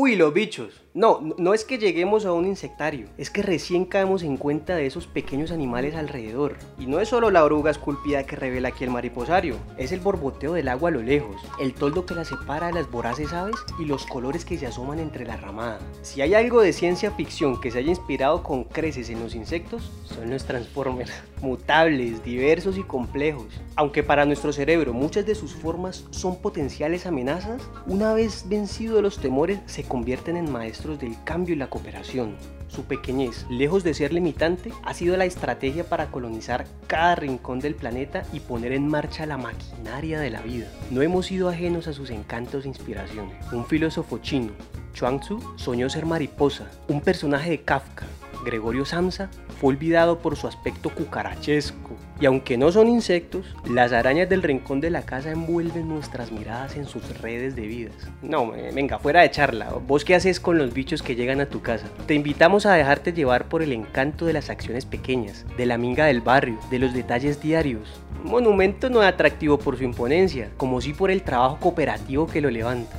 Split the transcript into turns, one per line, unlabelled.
Uy, los bichos. No, no es que lleguemos a un insectario, es que recién caemos en cuenta de esos pequeños animales alrededor. Y no es solo la oruga esculpida que revela aquí el mariposario, es el borboteo del agua a lo lejos, el toldo que la separa de las voraces aves y los colores que se asoman entre la ramada. Si hay algo de ciencia ficción que se haya inspirado con creces en los insectos, son los Transformers. Mutables, diversos y complejos. Aunque para nuestro cerebro muchas de sus formas son potenciales amenazas, una vez vencidos los temores se convierten en maestros del cambio y la cooperación. Su pequeñez, lejos de ser limitante, ha sido la estrategia para colonizar cada rincón del planeta y poner en marcha la maquinaria de la vida. No hemos sido ajenos a sus encantos e inspiraciones. Un filósofo chino, Chuang-Tzu, soñó ser mariposa, un personaje de Kafka, Gregorio Samsa, fue olvidado por su aspecto cucarachesco. Y aunque no son insectos, las arañas del rincón de la casa envuelven nuestras miradas en sus redes de vidas. No, venga, fuera de charla. ¿Vos qué haces con los bichos que llegan a tu casa? Te invitamos a dejarte llevar por el encanto de las acciones pequeñas, de la minga del barrio, de los detalles diarios. Un monumento no atractivo por su imponencia, como si por el trabajo cooperativo que lo levanta.